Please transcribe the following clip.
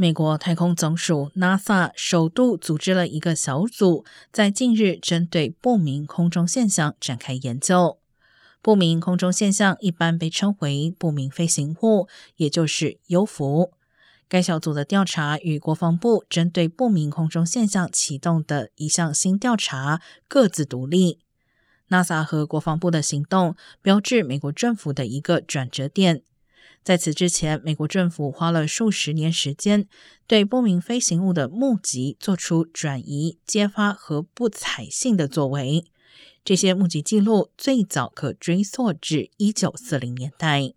美国太空总署 NASA 首度组织了一个小组，在近日针对不明空中现象展开研究。不明空中现象一般被称为不明飞行物，也就是 UFO。该小组的调查与国防部针对不明空中现象启动的一项新调查各自独立。NASA 和国防部的行动标志美国政府的一个转折点。在此之前，美国政府花了数十年时间，对不明飞行物的目击做出转移、揭发和不采信的作为。这些目击记录最早可追溯至一九四零年代。